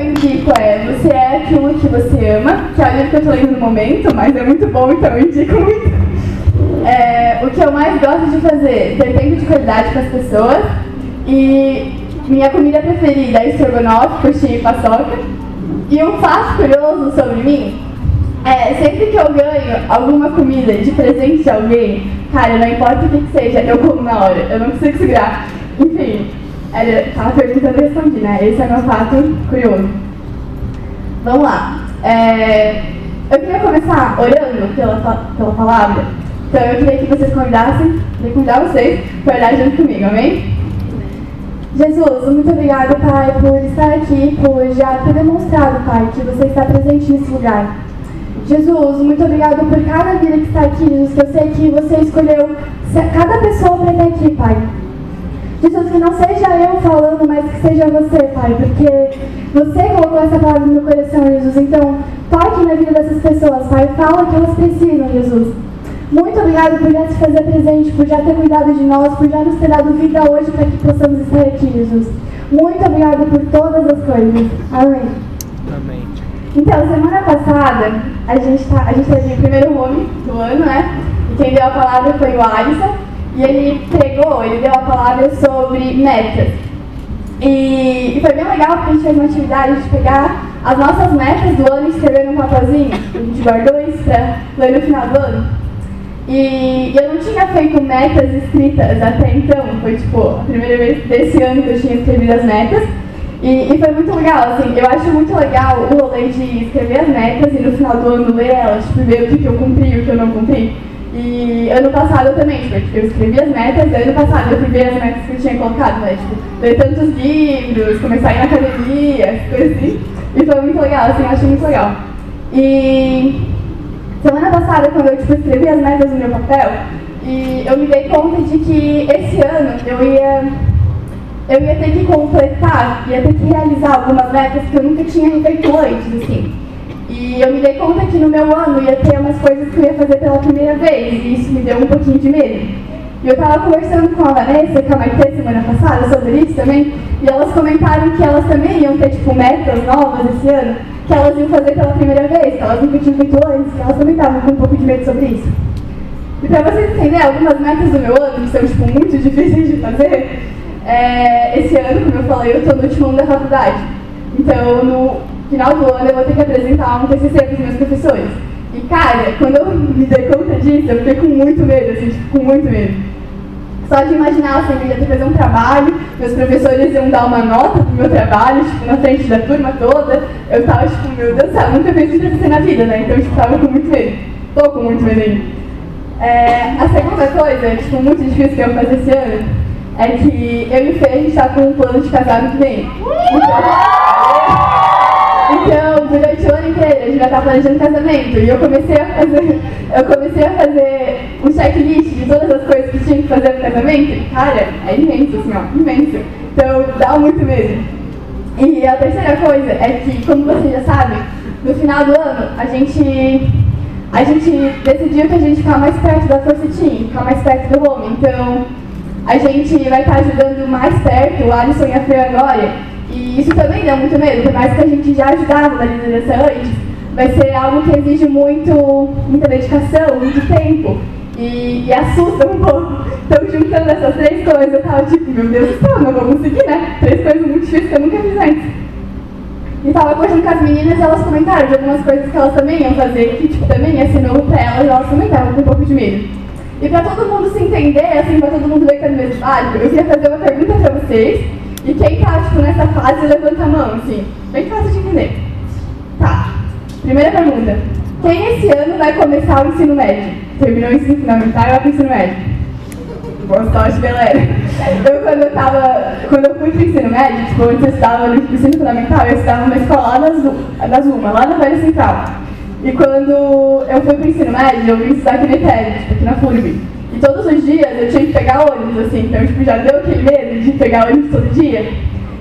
eu indico é Você é aquilo que você ama, que é o livro que eu tô lendo no momento, mas é muito bom, então eu indico muito. É, o que eu mais gosto de fazer, ter tempo de qualidade com as pessoas. E minha comida preferida é estrogonofe, coxinha e paçoca. E um fato curioso sobre mim é, sempre que eu ganho alguma comida de presente de alguém, cara, não importa o que, que seja, eu como na hora, eu não consigo segurar. Enfim, era, tava perguntando e respondi, né? Esse é meu fato curioso. Vamos lá. É, eu queria começar orando pela, pela palavra. Então eu queria que vocês convidassem, queria convidar vocês para orar junto comigo, amém? Jesus, muito obrigada, Pai, por estar aqui, por já ter demonstrado, Pai, que você está presente nesse lugar. Jesus, muito obrigado por cada vida que está aqui, Jesus, que eu sei que você escolheu cada pessoa para estar aqui, Pai. Jesus, que não seja eu falando, mas que seja você, Pai, porque você colocou essa palavra no meu coração, Jesus. Então, toque na vida dessas pessoas, Pai, fala o que elas precisam, Jesus. Muito obrigado por já se fazer presente, por já ter cuidado de nós, por já nos ter dado vida hoje para que possamos estar aqui, Jesus. Muito obrigado por todas as coisas. Amém. Amém. Então, semana passada, a gente, tá, a gente teve o primeiro home do ano, né? E quem deu a palavra foi o Alisson. E ele pregou, ele deu a palavra sobre metas. E, e foi bem legal porque a gente fez uma atividade de pegar as nossas metas do ano e escrever num papelzinho. A gente guardou isso para ler no final do ano. E eu não tinha feito metas escritas até então, foi tipo a primeira vez desse ano que eu tinha escrevido as metas. E, e, foi muito legal, assim, eu acho muito legal o rolê de escrever as metas e no final do ano ler elas, tipo, ver o que, que eu cumpri e o que eu não cumpri. E ano passado também, tipo, eu escrevi as metas, ano passado eu ver as metas que eu tinha colocado, né? Tipo, ler tantos livros, começar a ir na academia, coisas assim. E foi muito legal, assim, eu achei muito legal. E Semana passada, quando eu tipo, escrevi as metas no meu papel, e eu me dei conta de que esse ano eu ia, eu ia ter que completar, ia ter que realizar algumas metas que eu nunca tinha feito antes, assim. E eu me dei conta que no meu ano ia ter umas coisas que eu ia fazer pela primeira vez, e isso me deu um pouquinho de medo. E eu estava conversando com a Vanessa e com a Maite semana passada sobre isso também, e elas comentaram que elas também iam ter, tipo, metas novas esse ano que elas iam fazer pela primeira vez, que elas nunca tinham feito antes, que elas também estavam com um pouco de medo sobre isso. E para vocês entenderem, algumas metas do meu ano, que são tipo, muito difíceis de fazer, é, esse ano, como eu falei, eu estou no último ano da faculdade. Então, no final do ano, eu vou ter que apresentar um TCC para os meus professores. E, cara, quando eu me dei conta disso, eu fiquei com muito medo, assim, tipo, com muito medo. Só de imaginar, assim, eu ia ter que fazer um trabalho, meus professores iam dar uma nota pro meu trabalho, tipo, na frente da turma toda. Eu tava, tipo, meu Deus do céu, nunca fiz isso pra na vida, né? Então, tipo, tava com muito medo. Tô com muito medo ainda. É, a segunda coisa, tipo, muito difícil que eu fazer esse ano, é que eu e o Fê, a gente tá com um plano de casar no que vem. Então, então, durante o ano inteiro, a gente já estava planejando casamento. E eu comecei a fazer, eu comecei a fazer um checklist de todas as coisas que tinha que fazer no casamento. Cara, é imenso, assim, ó, imenso. Então, dá muito medo. E a terceira coisa é que, como vocês já sabem, no final do ano, a gente, a gente decidiu que a gente ficar mais perto da Força Team, ficar mais perto do Home. Então, a gente vai estar ajudando mais perto, o Alisson e a Fê agora, e isso também deu muito medo, por mais que a gente já ajudava na liderança antes, vai ser algo que exige muito, muita dedicação, muito tempo. E, e assusta um pouco. Então, juntando essas três coisas, eu tava tipo, meu Deus do céu, não vou conseguir, né? Três coisas muito difíceis que eu nunca fiz antes. E tava conversando com as meninas elas comentaram de algumas coisas que elas também iam fazer, que tipo, também ia ser novo pra elas, elas também estavam com um pouco de medo. E pra todo mundo se entender, assim, pra todo mundo ver que é no mesmo barco, eu queria fazer uma pergunta pra vocês, e quem tá, tipo, nessa fase, levanta a mão, assim. Bem fácil de entender. Tá. Primeira pergunta. Quem esse ano vai começar o ensino médio? Terminou o ensino fundamental e vai pro ensino médio? Boa sorte, galera. Eu, quando eu tava, quando eu fui pro ensino médio, tipo, eu estava no ensino fundamental, eu estava numa escola lá na Zuma, lá na Velha Central. E quando eu fui pro ensino médio, eu vim estudar aqui no Etério, tipo, aqui na FURB. E todos os dias eu tinha que pegar ônibus, assim, então tipo, já deu aquele medo de pegar ônibus todo dia.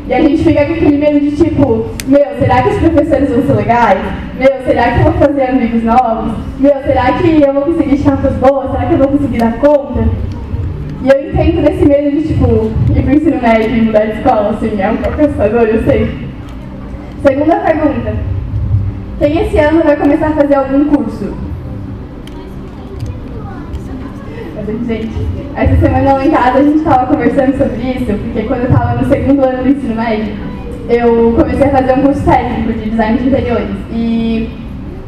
E a gente fica com aquele medo de tipo, meu, será que os professores vão ser legais? Meu, será que eu vou fazer amigos novos? Meu, será que eu vou conseguir chances boas? Será que eu vou conseguir dar conta? E eu entendo desse medo de, tipo, ir pro ensino médio e mudar de escola, assim, é um pouco assustador, eu sei. Segunda pergunta. Quem esse ano vai começar a fazer algum curso? Gente, essa semana lá em casa a gente estava conversando sobre isso, porque quando eu estava no segundo ano do ensino médio, eu comecei a fazer um curso técnico de design de interiores. E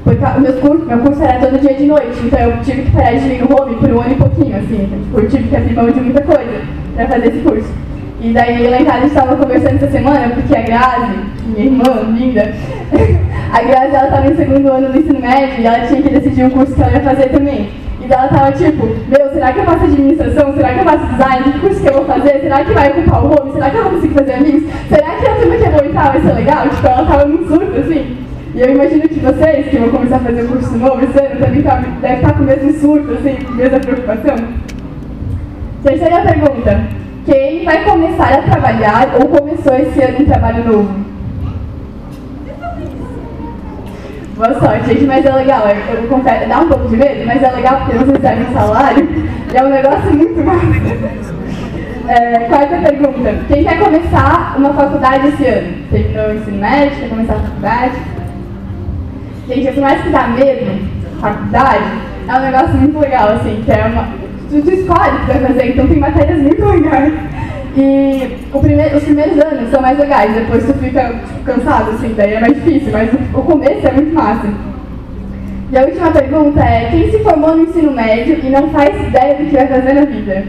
porque o meu curso, meu curso era todo dia de noite, então eu tive que parar de ir no home por um ano e pouquinho, assim. Então, eu tive que abrir mão de muita coisa para fazer esse curso. E daí lá em casa a gente estava conversando essa semana, porque a Grazi, minha irmã linda, a Grazi ela estava no segundo ano do ensino médio e ela tinha que decidir um curso que ela ia fazer também. E ela estava tipo, meu, será que eu faço administração? Será que eu faço design? Que curso que eu vou fazer? Será que vai ocupar o home? Será que eu vou conseguir fazer amigos? Será que a turma que eu vou entrar vai ser legal? Tipo, ela estava num surto, assim. E eu imagino que vocês, que vão começar a fazer um curso novo esse ano, também tá, devem estar com o mesmo surto, assim, com a mesma preocupação. Terceira pergunta. Quem vai começar a trabalhar ou começou esse ano um trabalho novo? Boa sorte, gente, mas é legal. Eu, eu confesso, dá um pouco de medo, mas é legal porque você recebe um salário e é um negócio muito massa. É, quarta pergunta. Quem quer começar uma faculdade esse ano? Terminou o ensino médio, quer começar a faculdade? Gente, por mais que dá medo, faculdade, é um negócio muito legal, assim, que é uma, tu escolhe o que vai fazer, então tem matérias muito legais. E primeiro, os primeiros anos são mais legais, depois tu fica tipo, cansado, assim, daí é mais difícil, mas o, começo é muito massa. E a última pergunta é, quem se formou no ensino médio e não faz ideia do que vai fazer na vida?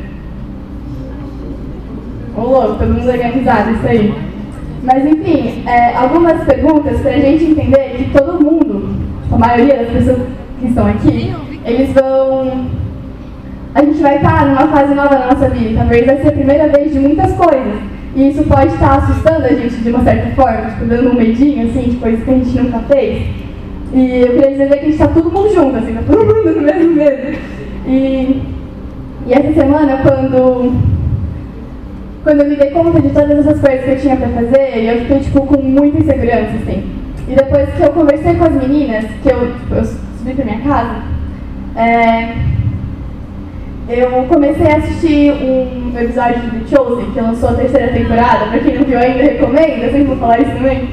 Ô louco, todo mundo organizado, isso aí. Mas enfim, é, algumas perguntas para a gente entender que todo mundo, a maioria das pessoas que estão aqui, eles vão a gente vai estar numa fase nova na nossa vida. Talvez vai ser a primeira vez de muitas coisas. E isso pode estar assustando a gente de uma certa forma, tipo, dando um medinho, assim, de coisas que a gente nunca fez. E eu queria dizer que a gente está todo mundo junto, assim, tá todo mundo no mesmo medo. E, e essa semana, quando, quando eu me dei conta de todas essas coisas que eu tinha para fazer, eu fiquei, tipo, com muita insegurança, assim. E depois que eu conversei com as meninas, que eu, tipo, eu subi para minha casa, é, eu comecei a assistir um episódio de The Chosen, que lançou a terceira temporada. Pra quem não viu ainda, recomendo, eu sempre vou falar isso também.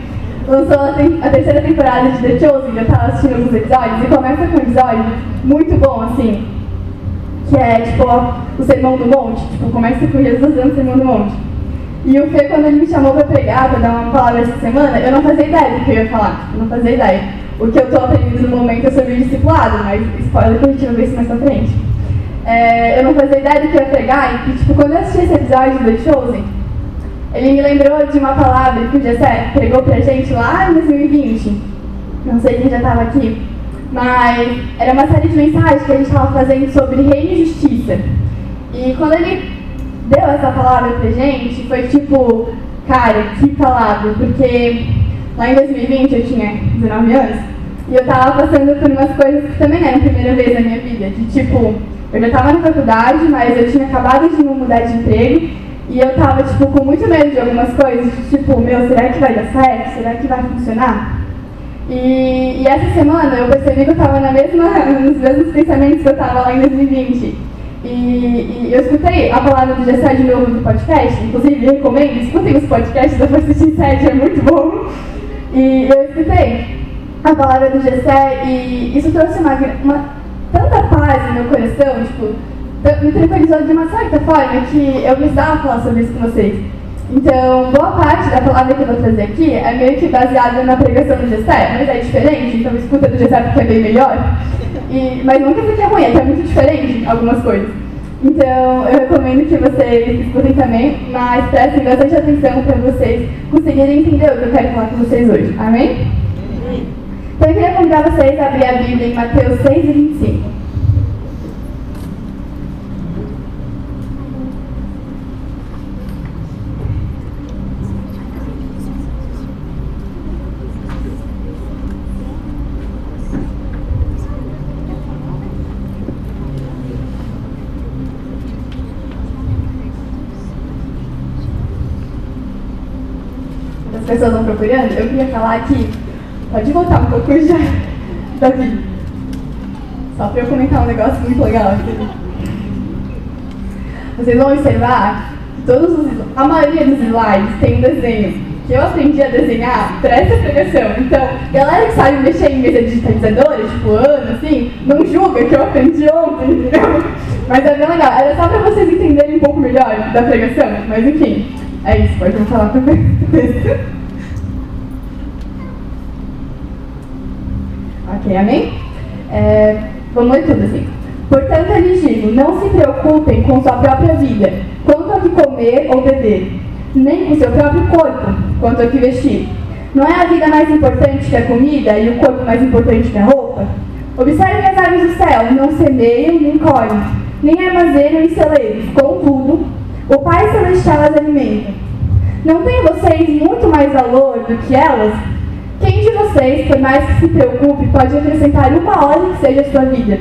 Lançou a, te a terceira temporada de The Chosen, eu tava assistindo alguns episódios, e começa com um episódio muito bom, assim, que é, tipo, o Sermão do Monte. Tipo, começa com Jesus dando o Sermão do Monte. E o Fê, quando ele me chamou pra pregar, pra dar uma palavra essa semana, eu não fazia ideia do que eu ia falar. Eu não fazia ideia. O que eu tô aprendendo no momento é sobre discipulado, mas spoiler que a gente vai ver isso mais pra frente é, eu não fazia ideia do que ia pegar, e tipo, quando eu assisti esse episódio do Chosen, ele me lembrou de uma palavra que o Jessé pregou pra gente lá em 2020. Não sei quem já estava aqui, mas era uma série de mensagens que a gente estava fazendo sobre reino e justiça. E quando ele deu essa palavra pra gente, foi tipo, cara, que palavra, porque lá em 2020 eu tinha 19 anos e eu tava passando por umas coisas que também eram a primeira vez na minha vida, de tipo, eu já estava na faculdade, mas eu tinha acabado de mudar de emprego e eu estava tipo, com muito medo de algumas coisas, tipo, meu, será que vai dar certo? Será que vai funcionar? E, e essa semana eu percebi que eu estava na mesma, nos mesmos pensamentos que eu estava lá em 2020. E, e, eu escutei a palavra do Gessé de novo no podcast, inclusive recomendo, escutem os podcasts da Força Sede, é muito bom. E eu escutei a palavra do Gessé e isso trouxe uma, uma tanta paz no meu coração, tipo, me tranquilizou de uma certa forma que eu precisava falar sobre isso com vocês. Então, boa parte da palavra que eu vou trazer aqui é meio que baseada na pregação do Gessé, mas é diferente, então escuta do Gessé porque é bem melhor. E, mas não quer dizer que é ruim, é que é muito diferente algumas coisas. Então, eu recomendo que vocês escutem também, mas prestem bastante atenção para vocês conseguirem entender o que eu quero falar com vocês hoje. Amém? Então eu queria convidar vocês a abrir a Bíblia em Mateus 6 e 25. As pessoas vão procurando, eu queria falar que Pode voltar um pouco já, Davi. Só para eu comentar um negócio muito legal aqui. Vocês vão observar que todos os, a maioria dos slides tem um desenho que eu aprendi a desenhar para essa pregação. Então, galera que sabe mexer em mesa digitalizadora, tipo ano, assim, não julga que eu aprendi ontem, entendeu? Mas é bem legal. Era só para vocês entenderem um pouco melhor da pregação. Mas enfim, é isso. Pode falar vocês. ok, amém? É, vamos ler tudo assim. Portanto, lhes digo: não se preocupem com sua própria vida, quanto a que comer ou beber, nem com seu próprio corpo, quanto a que vestir. Não é a vida mais importante que a comida e o corpo mais importante que a roupa? Observem as aves do céu: não semeiam nem colhem, nem armazenam em celeiros. Contudo, o Pai Celestial as alimenta. Não têm vocês muito mais valor do que elas? Quem de vocês, por mais que se preocupe, pode acrescentar uma hora que seja a sua vida?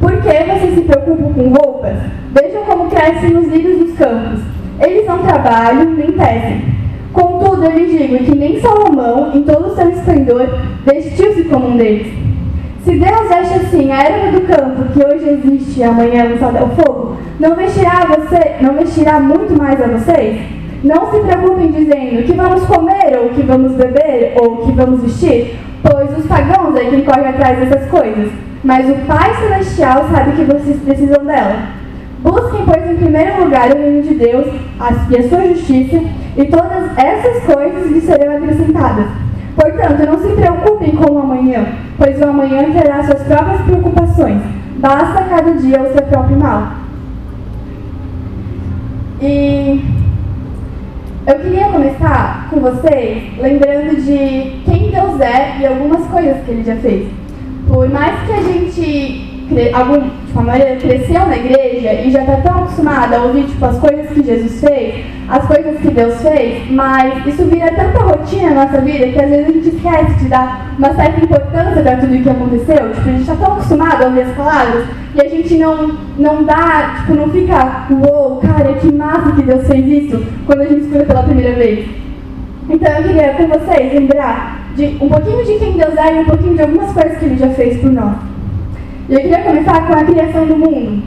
Por que vocês se preocupam com roupas? Vejam como crescem os lírios dos campos. Eles não trabalham nem tecem. Contudo, eu lhes digo que nem Salomão, em todo o seu esplendor, vestiu-se como um deles. Se Deus veste assim a erva do campo, que hoje existe e amanhã lançada ao fogo, não vestirá, você, não vestirá muito mais a vocês? Não se preocupem dizendo que vamos comer, ou que vamos beber, ou que vamos vestir, pois os pagãos é quem corre atrás dessas coisas mas o Pai Celestial sabe que vocês precisam dela. Busquem, pois, em primeiro lugar o reino de Deus e a sua justiça, e todas essas coisas lhes serão acrescentadas. Portanto, não se preocupem com o amanhã, pois o amanhã terá suas próprias preocupações. Basta cada dia o seu próprio mal. E eu queria começar com vocês lembrando de quem Deus é e algumas coisas que ele já fez. Por mais que a gente, algum, a maioria cresceu na igreja e já está tão acostumada a ouvir tipo, as coisas que Jesus fez, as coisas que Deus fez, mas isso vira tanta rotina na nossa vida que às vezes a gente esquece de dar uma certa importância para tudo o que aconteceu. Tipo, a gente está tão acostumado a ouvir as palavras e a gente não, não dá, tipo, não fica, uou, cara, que massa que Deus fez isso quando a gente escuta pela primeira vez. Então eu queria com vocês lembrar de um pouquinho de quem Deus é e um pouquinho de algumas coisas que Ele já fez por nós. E eu queria começar com a criação do mundo.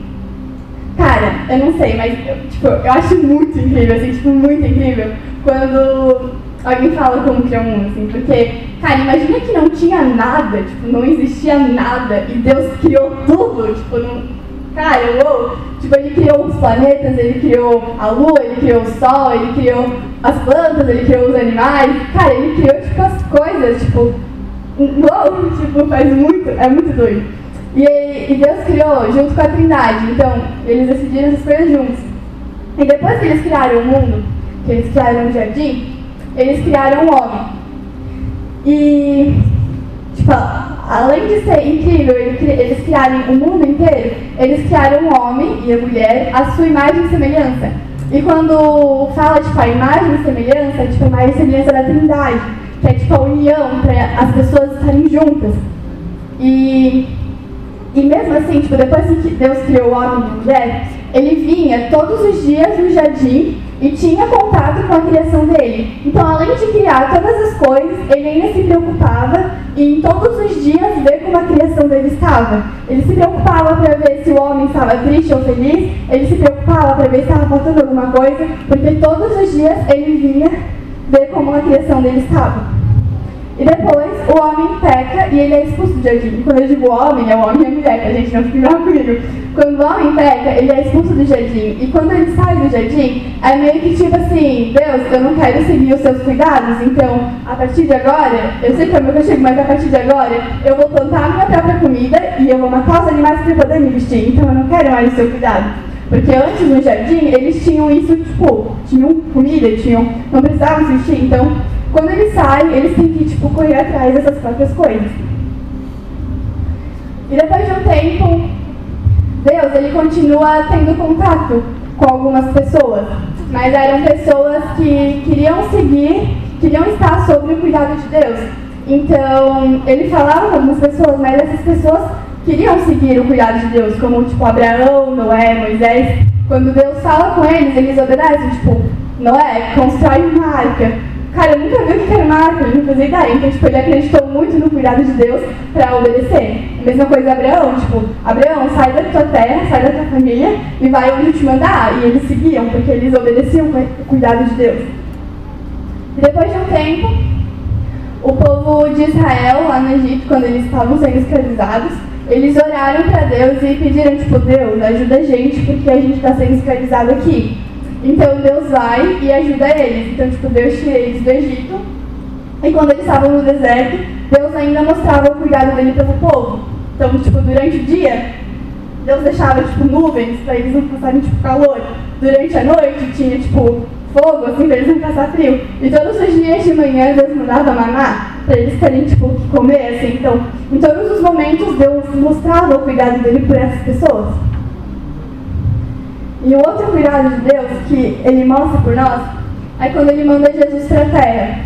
Cara, eu não sei, mas tipo, eu acho muito incrível, assim, tipo, muito incrível quando alguém fala como criar um mundo, assim, porque, cara, imagina que não tinha nada, tipo, não existia nada e Deus criou tudo, tipo, não, Cara, uou! Tipo, ele criou os planetas, ele criou a lua, ele criou o sol, ele criou as plantas, ele criou os animais. Cara, ele criou, tipo, as coisas, tipo, uou! Tipo, faz muito, é muito doido. E, e Deus criou junto com a Trindade, então, eles decidiram essas coisas juntos. E depois que eles criaram o mundo, que eles criaram o jardim, eles criaram o homem. E, tipo, além de ser incrível eles criarem o mundo inteiro, eles criaram o homem e a mulher à sua imagem e semelhança. E quando fala tipo a imagem e semelhança, é tipo a imagem e semelhança da Trindade, que é tipo a união para as pessoas estarem juntas. E, e mesmo assim, tipo, depois que Deus criou o homem e a mulher, ele vinha todos os dias no jardim e tinha contato com a criação dele. Então, além de criar todas as coisas, ele ainda se preocupava em todos os dias ver como a criação dele estava. Ele se preocupava para ver se o homem estava triste ou feliz, ele se preocupava para ver se estava faltando alguma coisa, porque todos os dias ele vinha ver como a criação dele estava. E depois o homem peca e ele é expulso do jardim. Quando eu digo homem, é o homem e a mulher, que a gente não fica comigo. Quando o homem peca, ele é expulso do jardim. E quando ele sai do jardim, é meio que tipo assim, Deus, eu não quero seguir os seus cuidados, então a partir de agora, eu sei que é meu castigo, mas a partir de agora, eu vou plantar a minha própria comida e eu vou matar os animais para poder me vestir. Então eu não quero mais o seu cuidado. Porque antes no jardim, eles tinham isso, tipo, tinham comida, tinham, não precisavam se vestir, então quando eles saem, eles têm que tipo, correr atrás dessas próprias coisas. E depois de um tempo, Deus ele continua tendo contato com algumas pessoas, mas eram pessoas que queriam seguir, queriam estar sob o cuidado de Deus. Então, ele falava com algumas pessoas, mas essas pessoas queriam seguir o cuidado de Deus, como tipo Abraão, Noé, Moisés. Quando Deus fala com eles, eles obedecem, tipo, Noé, constrói uma arca. Cara, eu nunca vi o que era uma árvore, não fazia ideia. Então, tipo, ele acreditou muito no cuidado de Deus para obedecer. Mesma coisa Abraão, tipo, Abraão, sai da tua terra, sai da tua família e vai onde eu te mandar. E eles seguiam, porque eles obedeciam o cuidado de Deus. E depois de um tempo, o povo de Israel, lá no Egito, quando eles estavam sendo escravizados, eles oraram para Deus e pediram, tipo, Deus, ajuda a gente, porque a gente está sendo escravizado aqui. Então Deus vai e ajuda eles. Então, tipo, Deus tira eles do Egito. E quando eles estavam no deserto, Deus ainda mostrava o cuidado dele pelo povo. Então, tipo, durante o dia, Deus deixava, tipo, nuvens para eles não passarem, tipo, calor. Durante a noite, tinha, tipo, fogo, assim, para eles não passar frio. E todos os dias de manhã, Deus mandava maná para eles terem, tipo, o que comer, assim. Então, em todos os momentos, Deus mostrava o cuidado dele por essas pessoas. E o outro cuidado de Deus que ele mostra por nós é quando ele manda Jesus para a terra.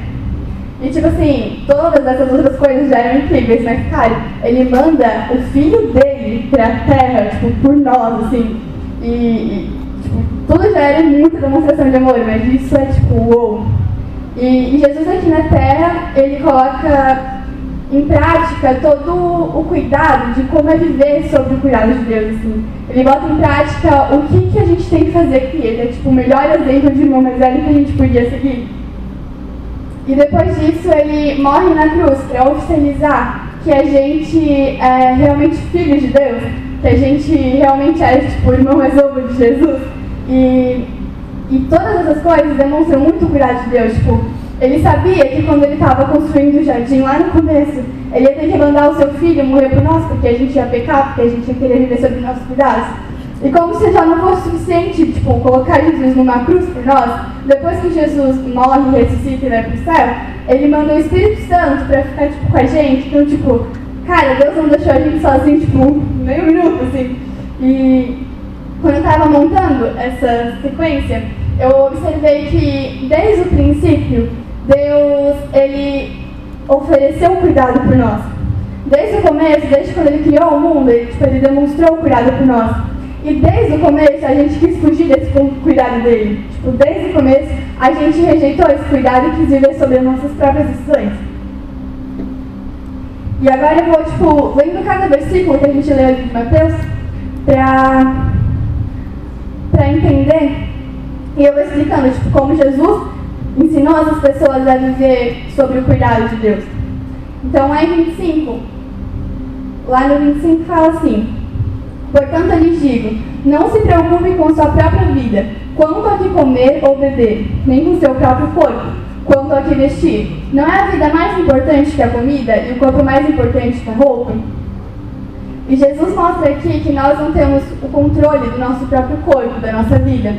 E tipo assim, todas essas outras coisas já eram incríveis, mas cara, ele manda o filho dele para a terra, tipo, por nós, assim. E, e tipo, tudo já era muita demonstração de amor, mas isso é tipo, uou. E, e Jesus aqui na terra, ele coloca em prática todo o cuidado de como é viver sobre o cuidado de Deus. Assim. Ele bota em prática o que, que a gente tem que fazer aqui. Ele é tipo o melhor exemplo de irmão mais velho que a gente podia seguir. E depois disso ele morre na cruz para oficializar que a gente é realmente filho de Deus, que a gente realmente é tipo o irmão mais novo de Jesus. E, e todas essas coisas demonstram muito o cuidado de Deus. Tipo, ele sabia que quando ele estava construindo o jardim lá no começo, ele ia ter que mandar o seu filho morrer por nós, porque a gente ia pecar, porque a gente ia querer viver sob nossos cuidados. E como se já não fosse suficiente, tipo, colocar Jesus numa cruz por nós, depois que Jesus morre, ressuscita e vai pro céu, ele manda o Espírito Santo para ficar, tipo, com a gente. Então, tipo, cara, Deus não deixou a gente sozinho, tipo, um minuto, assim. E quando eu estava montando essa sequência, eu observei que, desde o princípio, Deus, ele ofereceu o cuidado por nós. Desde o começo, desde quando ele criou o mundo, ele, tipo, ele demonstrou o cuidado por nós. E desde o começo a gente quis fugir desse cuidado dele. Tipo, desde o começo a gente rejeitou esse cuidado e quis viver sobre as nossas próprias decisões. E agora eu vou, tipo, lendo cada versículo que a gente leu de Mateus, para entender. E eu vou explicando, tipo, como Jesus ensinou as pessoas a viver sobre o cuidado de Deus. Então, lá em 25, lá no 25 fala assim: Portanto, eu lhes digo: não se preocupem com sua própria vida, quanto a que comer ou beber, nem com seu próprio corpo, quanto a que vestir. Não é a vida mais importante que a comida e o corpo mais importante que a roupa? E Jesus mostra aqui que nós não temos o controle do nosso próprio corpo, da nossa vida.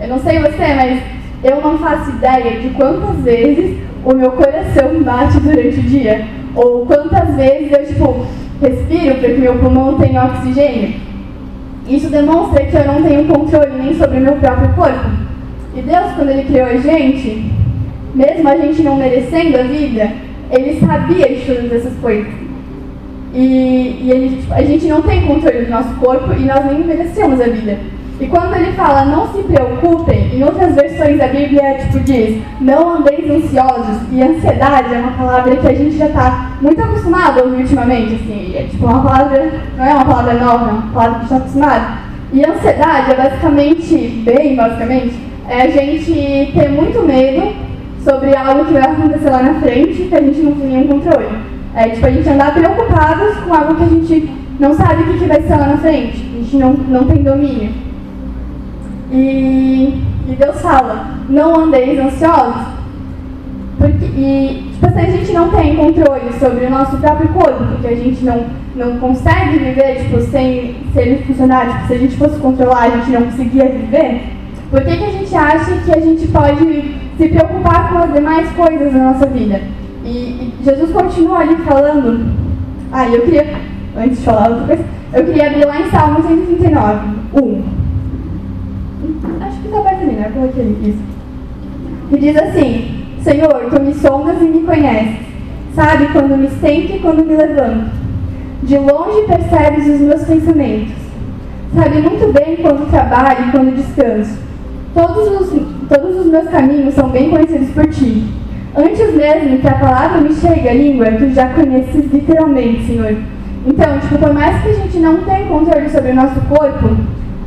Eu não sei você, mas eu não faço ideia de quantas vezes o meu coração bate durante o dia. Ou quantas vezes eu, tipo, respiro para que meu pulmão tenha oxigênio. Isso demonstra que eu não tenho controle nem sobre o meu próprio corpo. E Deus, quando Ele criou a gente, mesmo a gente não merecendo a vida, Ele sabia de todas essas coisas. E, e ele, tipo, a gente não tem controle do nosso corpo e nós nem merecemos a vida. E quando ele fala não se preocupem, em outras versões da Bíblia tipo, diz não andeis ansiosos. E ansiedade é uma palavra que a gente já está muito acostumado a ouvir ultimamente. Assim, é tipo uma palavra, não é uma palavra nova, é uma palavra que a gente está acostumado. E ansiedade é basicamente, bem basicamente, é a gente ter muito medo sobre algo que vai acontecer lá na frente que a gente não tem nenhum controle. É tipo a gente andar preocupados com algo que a gente não sabe o que, que vai ser lá na frente. A gente não, não tem domínio. E, e Deus fala, não andeis ansiosos. Porque, e tipo assim, a gente não tem controle sobre o nosso próprio corpo, porque a gente não, não consegue viver tipo, sem se ele funcionar. Tipo, se a gente fosse controlar, a gente não conseguia viver. Por que, que a gente acha que a gente pode se preocupar com as demais coisas da nossa vida? E, e Jesus continua ali falando. Ah, eu queria, antes de falar outra coisa, eu queria abrir lá em Salmo 139, 1. Que perto ali, né? Coloquei ali, isso. E diz assim: Senhor, tu me sondas e me conheces. Sabe quando me sento e quando me levanto. De longe percebes os meus pensamentos. Sabe muito bem quando trabalho e quando descanso. Todos os, todos os meus caminhos são bem conhecidos por ti. Antes mesmo que a palavra me chegue à língua, tu já conheces literalmente, Senhor. Então, tipo, por mais que a gente não tenha controle sobre o nosso corpo,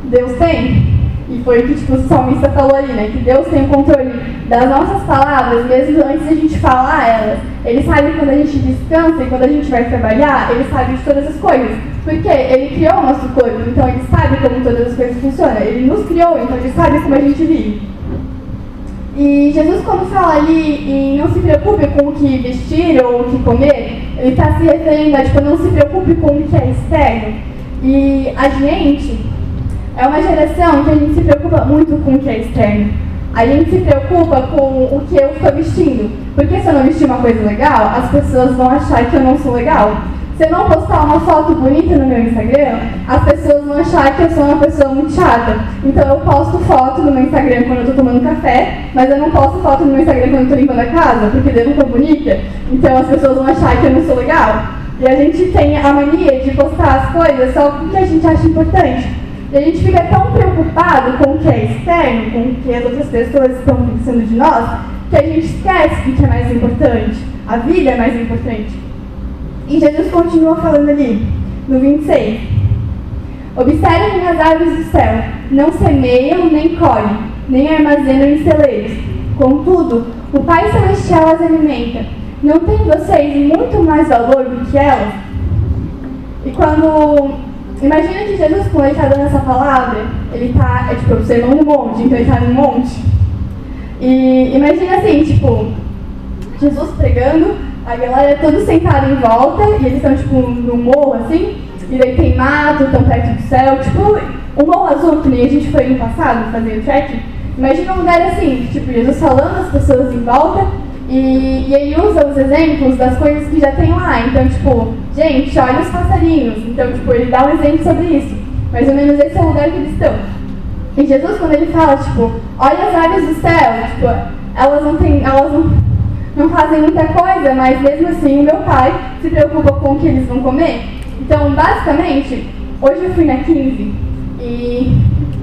Deus tem. E foi o que tipo, o salmista falou ali, né? Que Deus tem o controle das nossas palavras, mesmo antes de a gente falar elas. Ele sabe quando a gente descansa e quando a gente vai trabalhar, ele sabe de todas as coisas. Porque ele criou o nosso corpo, então ele sabe como todas as coisas funcionam. Ele nos criou, então ele sabe como a gente vive. E Jesus, quando fala ali em não se preocupe com o que vestir ou o que comer, ele está se referindo a tipo, não se preocupe com o que é externo. E a gente é uma geração que a gente se preocupa muito com o que é externo. A gente se preocupa com o que eu estou vestindo. Porque se eu não vestir uma coisa legal, as pessoas vão achar que eu não sou legal. Se eu não postar uma foto bonita no meu Instagram, as pessoas vão achar que eu sou uma pessoa muito chata. Então eu posto foto no meu Instagram quando eu estou tomando café, mas eu não posto foto no meu Instagram quando eu estou limpando a casa, porque eu não estou bonita. Então as pessoas vão achar que eu não sou legal. E a gente tem a mania de postar as coisas só porque a gente acha importante. E a gente fica tão preocupado com o que é externo, com o que as outras pessoas estão pensando de nós, que a gente esquece o que é mais importante. A vida é mais importante. E Jesus continua falando ali, no 26. Observem as aves do céu, não semeiam nem colhem, nem armazenam em celeiros. Contudo, o Pai Celestial as alimenta. Não tem vocês muito mais valor do que elas? E quando. Imagina que Jesus, quando ele está dando essa palavra, ele está, é tipo, o sermão no monte, então ele está no monte. E imagina assim, tipo, Jesus pregando, a galera é toda sentada em volta e eles estão tipo no morro assim, e daí tem mato, estão perto do céu, tipo um morro azul que nem a gente foi no passado fazer o trekking. Imagina um lugar assim, tipo Jesus falando as pessoas em volta e, e ele usa os exemplos das coisas que já tem lá. Então, tipo, gente, olha os passarinhos. Então, tipo, ele dá um exemplo sobre isso. Mais ou menos esse é o lugar que eles estão. E Jesus, quando ele fala, tipo, olha as aves do céu, tipo, elas não têm, elas não, não fazem muita coisa, mas mesmo assim o meu pai se preocupa com o que eles vão comer. Então, basicamente, hoje eu fui na 15 e,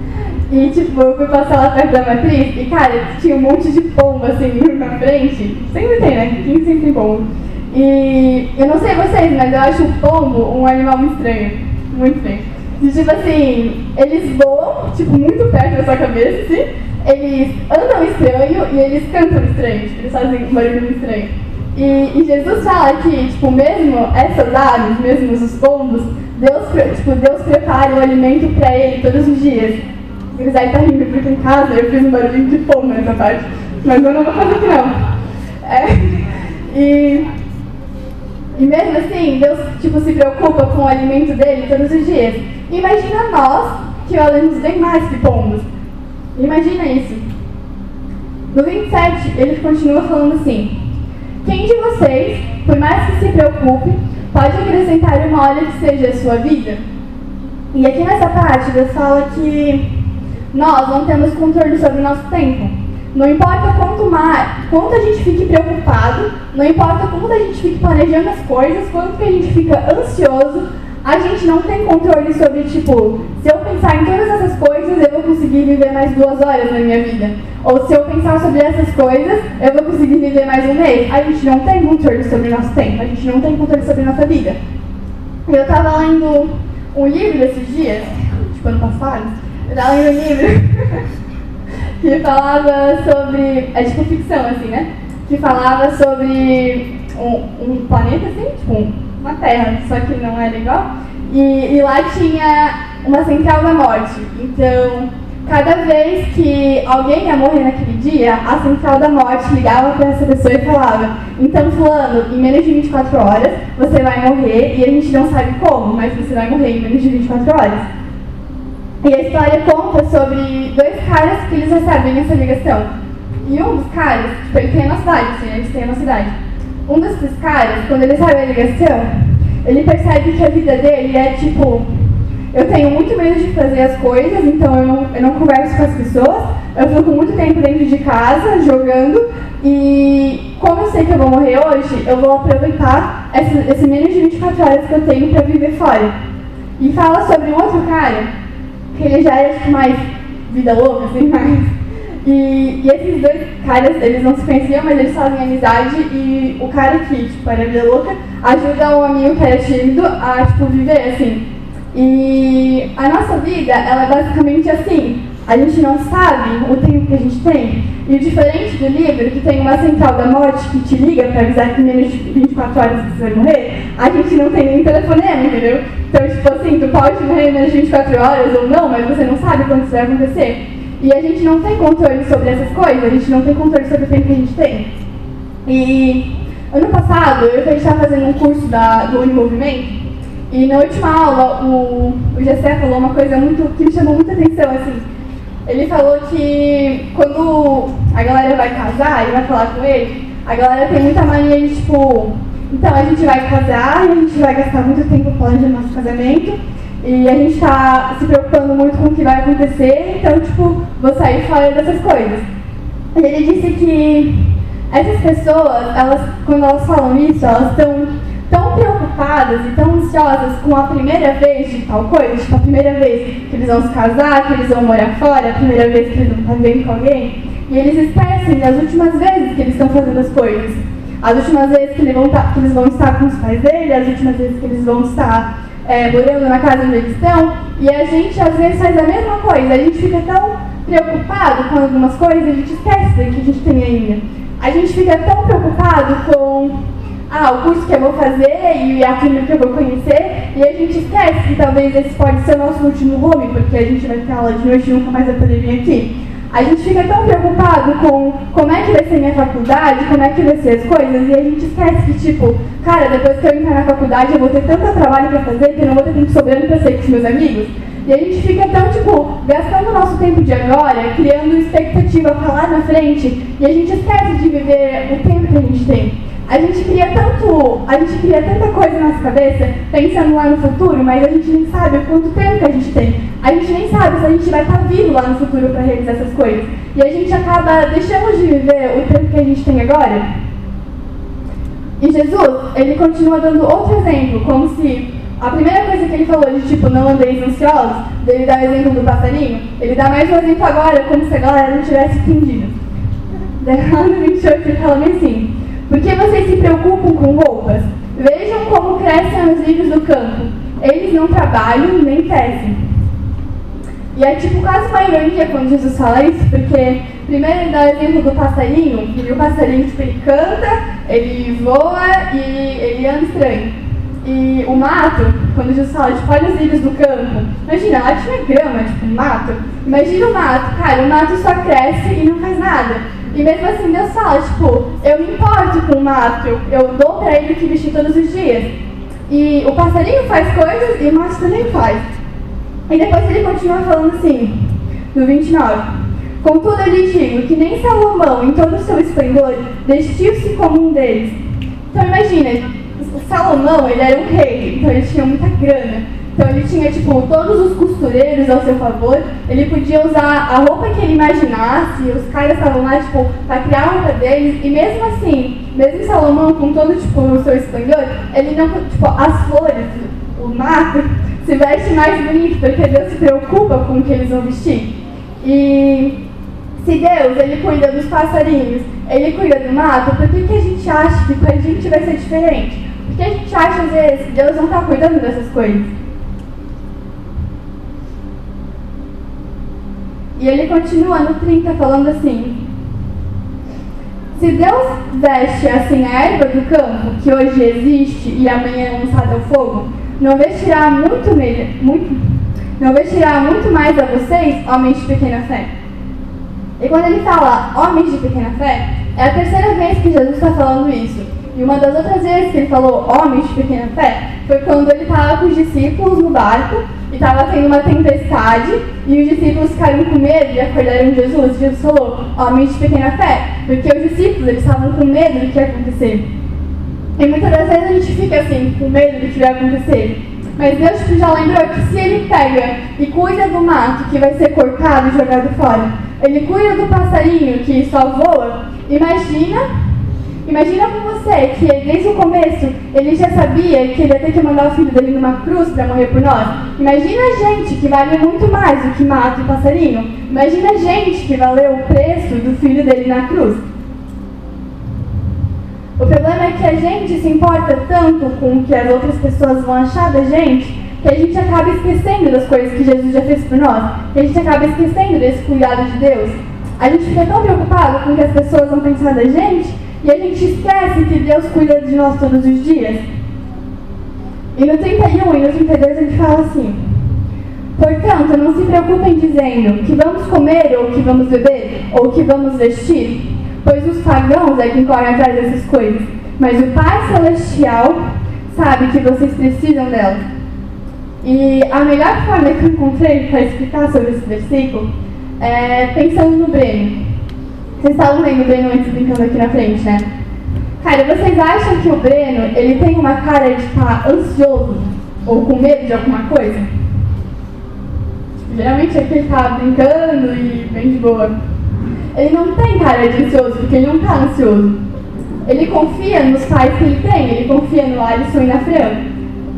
e tipo, eu fui passar lá perto da matriz e, cara, tinha um monte de pombo assim na frente. Sempre tem, né? 15 sempre tem pombo. E eu não sei vocês, mas eu acho o pombo um animal muito estranho. Muito estranho. E, tipo assim, eles voam, tipo, muito perto da sua cabeça, assim, eles andam estranho e eles cantam estranho, tipo, eles fazem um barulho estranho. E, e, Jesus fala que, tipo, mesmo essas aves, mesmo os pombos, Deus, tipo, Deus prepara o alimento para ele todos os dias. O Grisai tá rindo porque em casa eu fiz um barulhinho de pombo nessa parte, mas eu não vou fazer aqui não. É, e, e mesmo assim, Deus, tipo, se preocupa com o alimento dele todos os dias. Imagina nós, que olhamos bem mais que pombos. Imagina isso. No 27, ele continua falando assim: Quem de vocês, por mais que se preocupe, pode acrescentar uma hora que seja a sua vida? E aqui nessa parte, Deus fala que nós não temos controle sobre o nosso tempo. Não importa quanto mais, quanto a gente fique preocupado, não importa quanto a gente fique planejando as coisas, quanto que a gente fica ansioso, a gente não tem controle sobre, tipo, se eu pensar em todas essas coisas, eu vou conseguir viver mais duas horas na minha vida. Ou se eu pensar sobre essas coisas, eu vou conseguir viver mais um mês. A gente não tem controle sobre o nosso tempo, a gente não tem controle sobre a nossa vida. Eu tava lendo um livro esses dias, tipo ano passado, eu tava lendo um livro que falava sobre. É tipo ficção, assim, né? Que falava sobre um, um planeta, assim, tipo, uma terra, só que não era igual. E, e lá tinha uma central da morte. Então, cada vez que alguém ia morrer naquele dia, a central da morte ligava para essa pessoa e falava: Então, Fulano, em menos de 24 horas você vai morrer e a gente não sabe como, mas você vai morrer em menos de 24 horas. E a história conta sobre dois caras que eles recebem essa ligação. E um dos caras, tipo, ele tem uma cidade, assim, eles têm uma cidade um desses caras, quando ele recebe a ligação, ele percebe que a vida dele é tipo, eu tenho muito medo de fazer as coisas, então eu não, eu não converso com as pessoas, eu fico muito tempo dentro de casa jogando e como eu sei que eu vou morrer hoje, eu vou aproveitar esse, esse menos de 24 horas que eu tenho para viver fora. E fala sobre um outro cara, que ele já é tipo, mais vida louca, assim, mais e, e, esses dois caras, eles não se conheciam, mas eles fazem amizade e o cara que, tipo, era vida louca, ajuda um amigo que era tímido a, tipo, viver, assim. E a nossa vida, ela é basicamente assim. A gente não sabe o tempo que a gente tem. E diferente do livro, que tem uma central da morte que te liga para avisar que menos de 24 horas você vai morrer, a gente não tem nem telefonema, entendeu? Então, tipo assim, tu pode morrer menos de 24 horas ou não, mas você não sabe quando isso vai acontecer. E a gente não tem controle sobre essas coisas, a gente não tem controle sobre o tempo que a gente tem. E ano passado, eu estava fazendo um curso da, do Unimovimento, e na última aula, o, o Gessé falou uma coisa muito, que me chamou muita atenção, assim. Ele falou que quando a galera vai casar e vai falar com ele, a galera tem muita mania de, tipo, então a gente vai casar e a gente vai gastar muito tempo planejando nosso casamento, e a gente está se preocupando muito com o que vai acontecer, então, tipo, vou sair fora dessas coisas. E ele disse que essas pessoas, elas, quando elas falam isso, elas estão tão preocupadas e tão ansiosas com a primeira vez de tal coisa, tipo a primeira vez que eles vão se casar, que eles vão morar fora, a primeira vez que eles vão estar bem com alguém, e eles esquecem das últimas vezes que eles estão fazendo as coisas. As últimas vezes que eles vão, estar, que eles vão estar com os pais dele, as últimas vezes que eles vão estar é, morando na casa onde eles estão, e a gente às vezes faz a mesma coisa, a gente fica tão preocupado com algumas coisas, a gente esquece do que a gente tem ainda. A gente fica tão preocupado com ah, o curso que eu vou fazer e a turma que eu vou conhecer, e a gente esquece que talvez esse pode ser o nosso último home, porque a gente vai ficar lá de noite e nunca mais vai poder vir aqui. A gente fica tão preocupado com como é que vai ser minha faculdade, como é que vai ser as coisas, e a gente esquece que, tipo, cara, depois que eu entrar na faculdade eu vou ter tanto trabalho para fazer que eu não vou ter tempo sobrando para sair com os meus amigos. E a gente fica tão, tipo, gastando o nosso tempo de agora, criando expectativa para lá na frente, e a gente esquece de viver o tempo que a gente tem. A gente cria tanto, a gente cria tanta coisa na nossa cabeça, pensando lá no futuro, mas a gente nem sabe quanto tempo que a gente tem. A gente nem sabe se a gente vai estar vivo lá no futuro para realizar essas coisas. E a gente acaba deixando de viver o tempo que a gente tem agora. E Jesus, ele continua dando outro exemplo, como se a primeira coisa que ele falou de tipo, não andeis ansiosos, dele dá o exemplo do passarinho, ele dá mais um exemplo agora, como se a galera não tivesse entendido. Lá no 28 ele fala assim, por que vocês se preocupam com roupas? Vejam como crescem os lírios do campo. Eles não trabalham nem tecem. E é tipo quase uma ironia quando Jesus fala isso, porque primeiro ele dá o exemplo do passarinho, e o passarinho tipo, ele canta, ele voa e ele anda estranho. E o mato, quando Jesus fala, tipo, olha os lírios do campo, imagina, lá tinha grama, tipo, mato. Imagina o mato, cara, o mato só cresce e não faz nada. E mesmo assim Deus fala, tipo, eu me importo com o mato, eu dou pra ele que vestir todos os dias. E o passarinho faz coisas e o mato também faz. E depois ele continua falando assim, no 29. Contudo eu lhe digo que nem Salomão, em todo o seu esplendor, vestiu-se como um deles. Então imagina, Salomão, ele era um rei, então ele tinha muita grana. Então ele tinha tipo todos os costureiros ao seu favor, ele podia usar a roupa que ele imaginasse, os caras estavam lá tipo para criar a roupa deles e mesmo assim, mesmo Salomão com todo tipo o seu esplendor, ele não tipo as flores, o mato se veste mais bonito porque Deus se preocupa com o que eles vão vestir. E se Deus ele cuida dos passarinhos, ele cuida do mato, por que, que a gente acha que com a gente vai ser diferente? Por que a gente acha às vezes que Deus não está cuidando dessas coisas? E ele continua no 30 falando assim: Se Deus veste assim a erva do campo, que hoje existe e amanhã é lançada ao fogo, não vestirá muito, muito, não vestirá muito mais a vocês, homens de pequena fé? E quando ele fala homens de pequena fé, é a terceira vez que Jesus está falando isso. E uma das outras vezes que ele falou homens de pequena fé foi quando ele estava com os discípulos no barco e estava tendo uma tempestade e os discípulos ficaram com medo e acordaram Jesus. Jesus falou, homens de pequena fé, porque os discípulos eles estavam com medo do que ia acontecer. E muitas das vezes a gente fica assim, com medo do que vai acontecer. Mas Deus tipo, já lembrou que se ele pega e cuida do mato que vai ser cortado e jogado fora, ele cuida do passarinho que só voa, imagina Imagina com você que desde o começo ele já sabia que ele ia ter que mandar o filho dele numa cruz para morrer por nós. Imagina a gente que vale muito mais do que mato e passarinho. Imagina a gente que valeu o preço do filho dele na cruz. O problema é que a gente se importa tanto com o que as outras pessoas vão achar da gente que a gente acaba esquecendo das coisas que Jesus já fez por nós, que a gente acaba esquecendo desse cuidado de Deus. A gente fica tão preocupado com o que as pessoas vão pensar da gente e a gente esquece que Deus cuida de nós todos os dias. E no 31 e no 32 a gente fala assim: Portanto, não se preocupem dizendo que vamos comer ou que vamos beber ou que vamos vestir, pois os pagãos é quem corre atrás dessas coisas. Mas o Pai Celestial sabe que vocês precisam dela. E a melhor forma que eu encontrei para explicar sobre esse versículo é pensando no Breno. Vocês estavam vendo o Breno antes brincando aqui na frente, né? Cara, vocês acham que o Breno ele tem uma cara de estar ansioso ou com medo de alguma coisa? Geralmente é que ele tá brincando e bem de boa. Ele não tem cara de ansioso, porque ele não tá ansioso. Ele confia nos pais que ele tem, ele confia no Alisson e na Fran.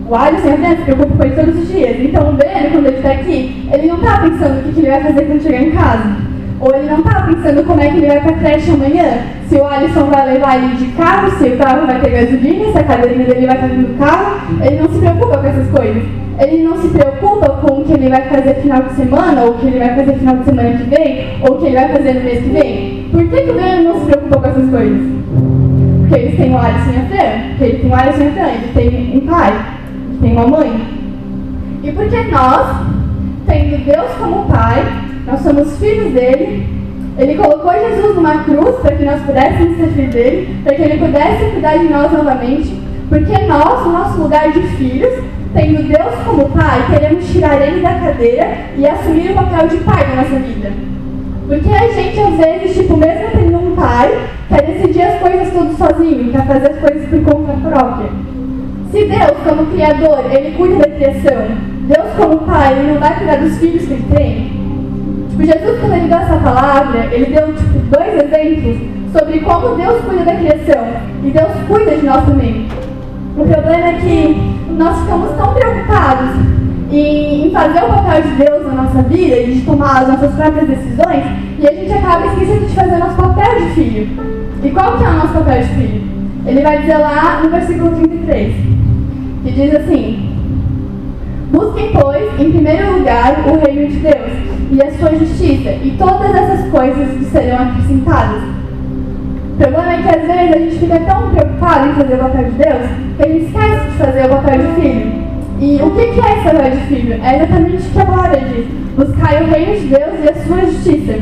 O Alisson e a Fran se preocupam com ele todos os dias. Então o Breno, quando ele está aqui, ele não está pensando o que ele vai fazer quando chegar em casa. Ou ele não está pensando como é que ele vai para a creche amanhã. Se o Alisson vai levar ele de carro, se o carro vai ter gasolina, se a cadeirinha dele vai estar dentro do carro. Ele não se preocupa com essas coisas. Ele não se preocupa com o que ele vai fazer final de semana, ou o que ele vai fazer final de semana que vem, ou o que ele vai fazer no mês que vem. Por que, que o Breno não se preocupa com essas coisas? Porque eles têm o Alisson e a Fran. Porque ele tem o Alisson e a Fran. Ele tem um pai. Ele tem uma mãe. E porque nós, tendo Deus como pai, nós somos filhos dele. Ele colocou Jesus numa cruz para que nós pudéssemos ser filhos dele, para que ele pudesse cuidar de nós novamente. Porque nós, no nosso lugar de filhos, tendo Deus como pai, queremos tirar ele da cadeira e assumir o papel de pai na nossa vida. Porque a gente, às vezes, tipo, mesmo tendo um pai, quer decidir as coisas tudo sozinho, quer fazer as coisas por conta própria. Se Deus, como Criador, ele cuida da criação, Deus, como Pai, ele não vai cuidar dos filhos que ele tem? Tipo, Jesus, quando ele deu essa palavra, ele deu tipo, dois exemplos sobre como Deus cuida da criação. E Deus cuida de nós também. O problema é que nós ficamos tão preocupados em, em fazer o papel de Deus na nossa vida e de tomar as nossas próprias decisões e a gente acaba esquecendo de fazer o nosso papel de filho. E qual que é o nosso papel de filho? Ele vai dizer lá no versículo 33, que diz assim: Busquem, pois, em primeiro lugar o reino de Deus e a sua justiça, e todas essas coisas serão acrescentadas. O problema é que às vezes a gente fica tão preocupado em fazer o papel de Deus que a gente esquece de fazer o papel de filho. E o que é esse papel de filho? É exatamente o que a palavra diz: buscar o reino de Deus e a sua justiça.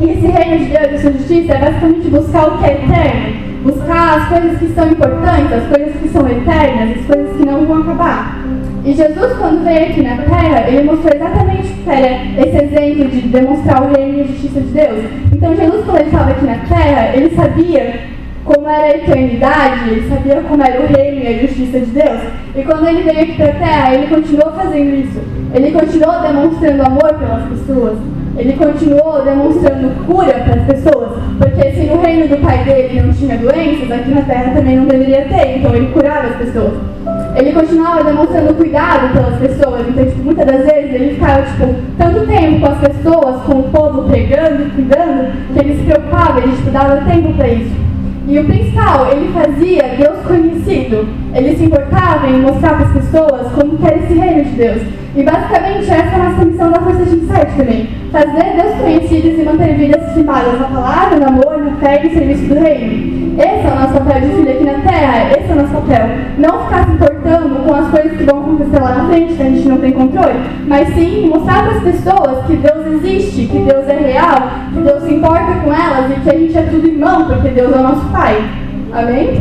E esse reino de Deus e a sua justiça é basicamente buscar o que é eterno, buscar as coisas que são importantes, as coisas que são eternas, as coisas que não vão acabar. E Jesus, quando veio aqui na Terra, ele mostrou exatamente era esse exemplo de demonstrar o reino e a justiça de Deus. Então, Jesus, quando ele estava aqui na Terra, ele sabia como era a eternidade, ele sabia como era o reino e a justiça de Deus. E quando ele veio aqui para a Terra, ele continuou fazendo isso. Ele continuou demonstrando amor pelas pessoas. Ele continuou demonstrando cura para as pessoas, porque se no reino do pai dele não tinha doenças, aqui na terra também não deveria ter, então ele curava as pessoas. Ele continuava demonstrando cuidado pelas pessoas, então tipo, muitas das vezes ele ficava tipo, tanto tempo com as pessoas, com o povo pregando e cuidando, que ele se preocupava, ele tipo, dava tempo para isso. E o principal, ele fazia Deus conhecido. Ele se importava em mostrar para as pessoas como que era esse reino de Deus. E basicamente essa é a nossa missão da Força de Insight também. Fazer Deus conhecidos e manter vidas firmadas na palavra, no amor, na fé e serviço do reino. Esse é o nosso papel de filho aqui na Terra, esse é o nosso papel. Não ficar se importando com as coisas que vão acontecer lá na frente, que a gente não tem controle, mas sim mostrar para as pessoas que Deus existe, que Deus é real, que Deus se importa com elas e que a gente é tudo irmão, porque Deus é o nosso Pai. Amém?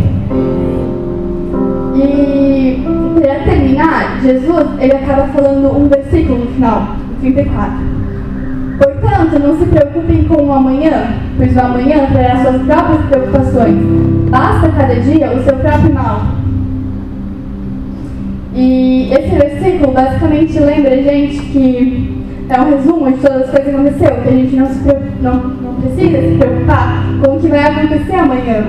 E para terminar, Jesus ele acaba falando um versículo no final, 34. Portanto, não se preocupem com o amanhã, pois o amanhã trará suas próprias preocupações. Basta cada dia o seu próprio mal. E esse versículo basicamente lembra gente que é um resumo de todas as coisas que aconteceu, que a gente não, se, não, não precisa se preocupar com o que vai acontecer amanhã.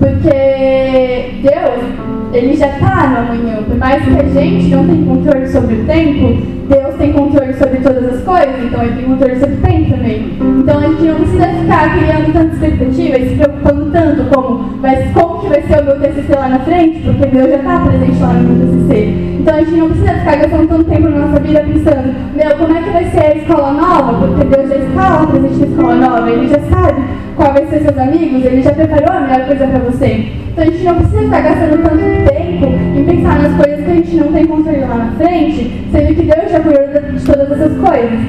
Porque Deus ele já está no amanhã. Por mais que a gente não tenha controle sobre o tempo, Deus tem controle sobre todas as coisas, então ele tem controle sobre o tempo também. Então a gente não precisa ficar criando tanta expectativa e se preocupando tanto como, mas como que vai ser o meu TCC lá na frente, porque Deus já está presente lá no meu TCC. Então a gente não precisa ficar gastando tanto tempo na nossa vida pensando, meu, como é que vai ser a escola nova? Porque Deus já está lá presente na escola nova, Ele já sabe qual vai ser seus amigos, Ele já preparou a melhor coisa para você. Então a gente não precisa ficar gastando tanto tempo em pensar nas coisas que a gente não tem controle lá na frente, sendo que Deus já cuidou de todas essas coisas.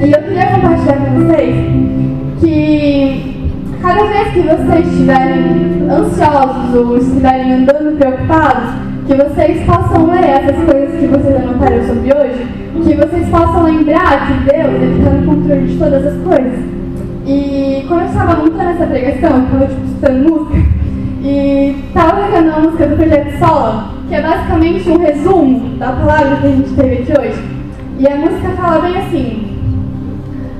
E eu queria compartilhar com vocês que cada vez que vocês estiverem ansiosos ou estiverem andando preocupados, que vocês possam ler essas coisas que vocês anotaram sobre hoje, que vocês possam lembrar que Deus está no controle de todas as coisas. E quando eu estava montando essa pregação, eu estava tipo, escutando música, e estava pegando a música do Projeto Sola, que é basicamente um resumo da palavra que a gente teve aqui hoje. E a música fala bem assim: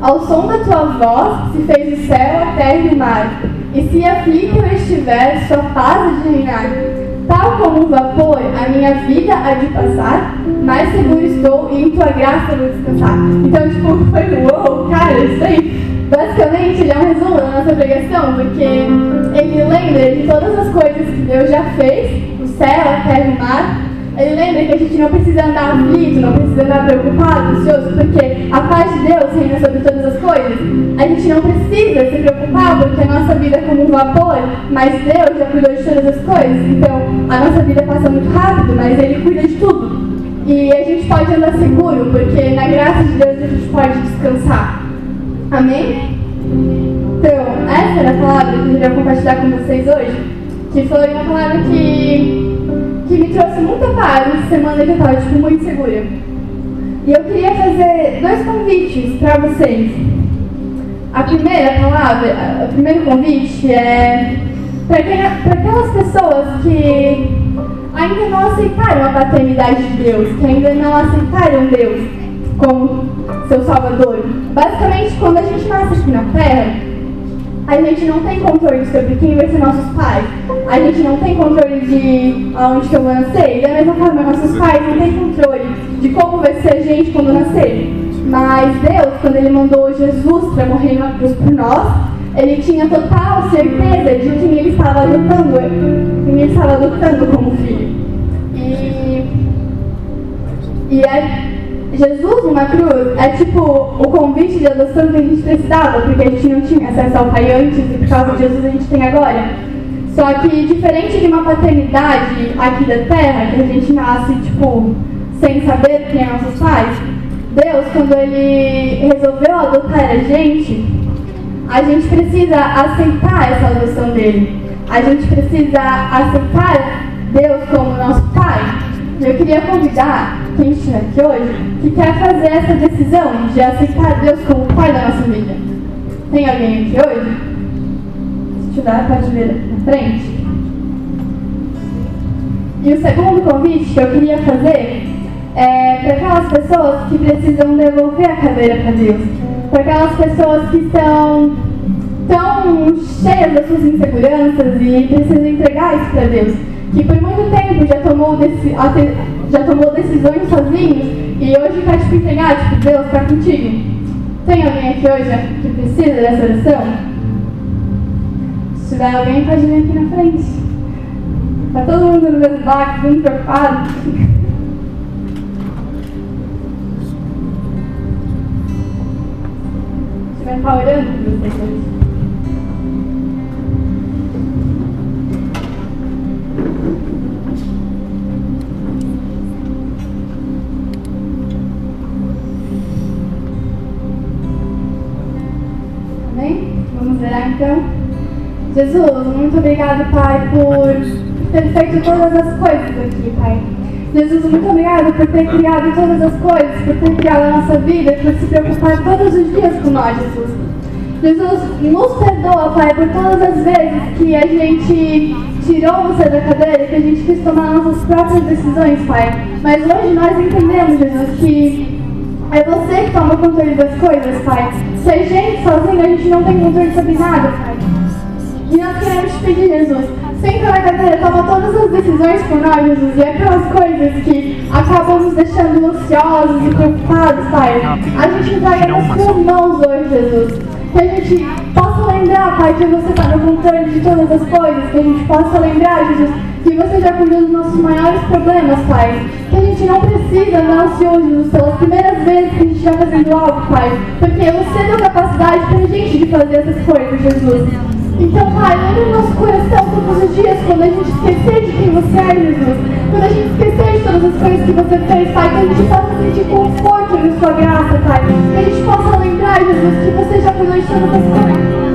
Ao som da tua voz se fez o céu, a terra e o mar, e se aflito eu estiver, sua paz de reinar. Tal como um vapor, a minha vida há de passar, mais seguro estou e em tua graça vou descansar. Então, tipo, foi uou, cara, isso aí. Basicamente, ele é um resumo da nossa pregação, porque ele lembra de todas as coisas que Deus já fez, o céu, a terra e o mar. Ele lembra que a gente não precisa andar aflito, não precisa andar preocupado, ansioso, porque a paz de Deus reina sobre todas as coisas. A gente não precisa se preocupar porque a nossa vida é como um vapor, mas Deus já cuidou de todas as coisas. Então, a nossa vida passa muito rápido, mas Ele cuida de tudo. E a gente pode andar seguro, porque na graça de Deus a gente pode descansar. Amém? Então, essa era a palavra que eu queria compartilhar com vocês hoje, que foi uma palavra que, que me trouxe muita paz essa semana que eu estava tipo, muito segura. E eu queria fazer dois convites para vocês. A primeira palavra, o primeiro convite é para aquelas pessoas que ainda não aceitaram a paternidade de Deus, que ainda não aceitaram Deus como seu Salvador. Basicamente, quando a gente nasce aqui na Terra, a gente não tem controle sobre quem vai ser nossos pais. A gente não tem controle de aonde que eu vou nascer. E da mesma forma, nossos pais não têm controle de como vai ser a gente quando nascer. Mas Deus, quando Ele mandou Jesus para morrer na cruz por nós, Ele tinha total certeza de quem Ele estava quem Ele estava adotando como filho. E, e é Jesus numa cruz é tipo o convite de adoção que a gente precisava, porque a gente não tinha acesso ao Pai antes e por causa de Jesus a gente tem agora. Só que diferente de uma paternidade aqui da terra, que a gente nasce tipo sem saber quem é nossos pais, Deus, quando Ele resolveu adotar a gente, a gente precisa aceitar essa adoção dele. A gente precisa aceitar Deus como nosso Pai. Eu queria convidar quem estiver aqui hoje que quer fazer essa decisão de aceitar Deus como Pai da nossa vida. Tem alguém aqui hoje? Se tiver, pode vir na frente. E o segundo convite que eu queria fazer é para aquelas pessoas que precisam devolver a cadeira para Deus. Para aquelas pessoas que estão tão cheias das suas inseguranças e precisam entregar isso para Deus que por muito tempo já tomou, deci já tomou decisões sozinhos e hoje quer te entregar, tipo, Deus está contigo. Tem alguém aqui hoje que precisa dessa oração? Se tiver alguém, pode vir aqui na frente. Está todo mundo no mesmo barco, muito preocupado. Se tiver estar orando por vocês hoje. Então. Jesus, muito obrigado, Pai, por ter feito todas as coisas aqui, Pai. Jesus, muito obrigado por ter criado todas as coisas, por ter criado a nossa vida, por se preocupar todos os dias com nós, Jesus. Jesus, nos perdoa, Pai, por todas as vezes que a gente tirou você da cadeira, que a gente quis tomar nossas próprias decisões, Pai. Mas hoje nós entendemos, Jesus, que é você que toma controle das coisas, Pai. Se a gente sozinho, a gente não tem controle sobre nada, Pai. E nós queremos te pedir, Jesus, senta na cadeira, toma todas as decisões por nós, Jesus, e aquelas coisas que acabam nos deixando ansiosos e preocupados, Pai. A gente entrega nas tuas mãos hoje, Jesus. Que a gente lembrar, Pai, que você está no controle de todas as coisas, que a gente possa lembrar, Jesus, que você já cuidou dos nossos maiores problemas, Pai. Que a gente não precisa andar ansioso, Jesus, pelas primeiras vezes que a gente estiver fazendo algo, Pai. Porque você deu capacidade pra gente de fazer essas coisas, Jesus. Então, Pai, lembra o nosso coração todos os dias, quando a gente esquecer de quem você é, Jesus. Quando a gente esquecer de todas as coisas que você fez, Pai, que a gente possa sentir conforto na sua graça, Pai. Que a gente possa lembrar, Jesus, que você já cuidou de todas as coisas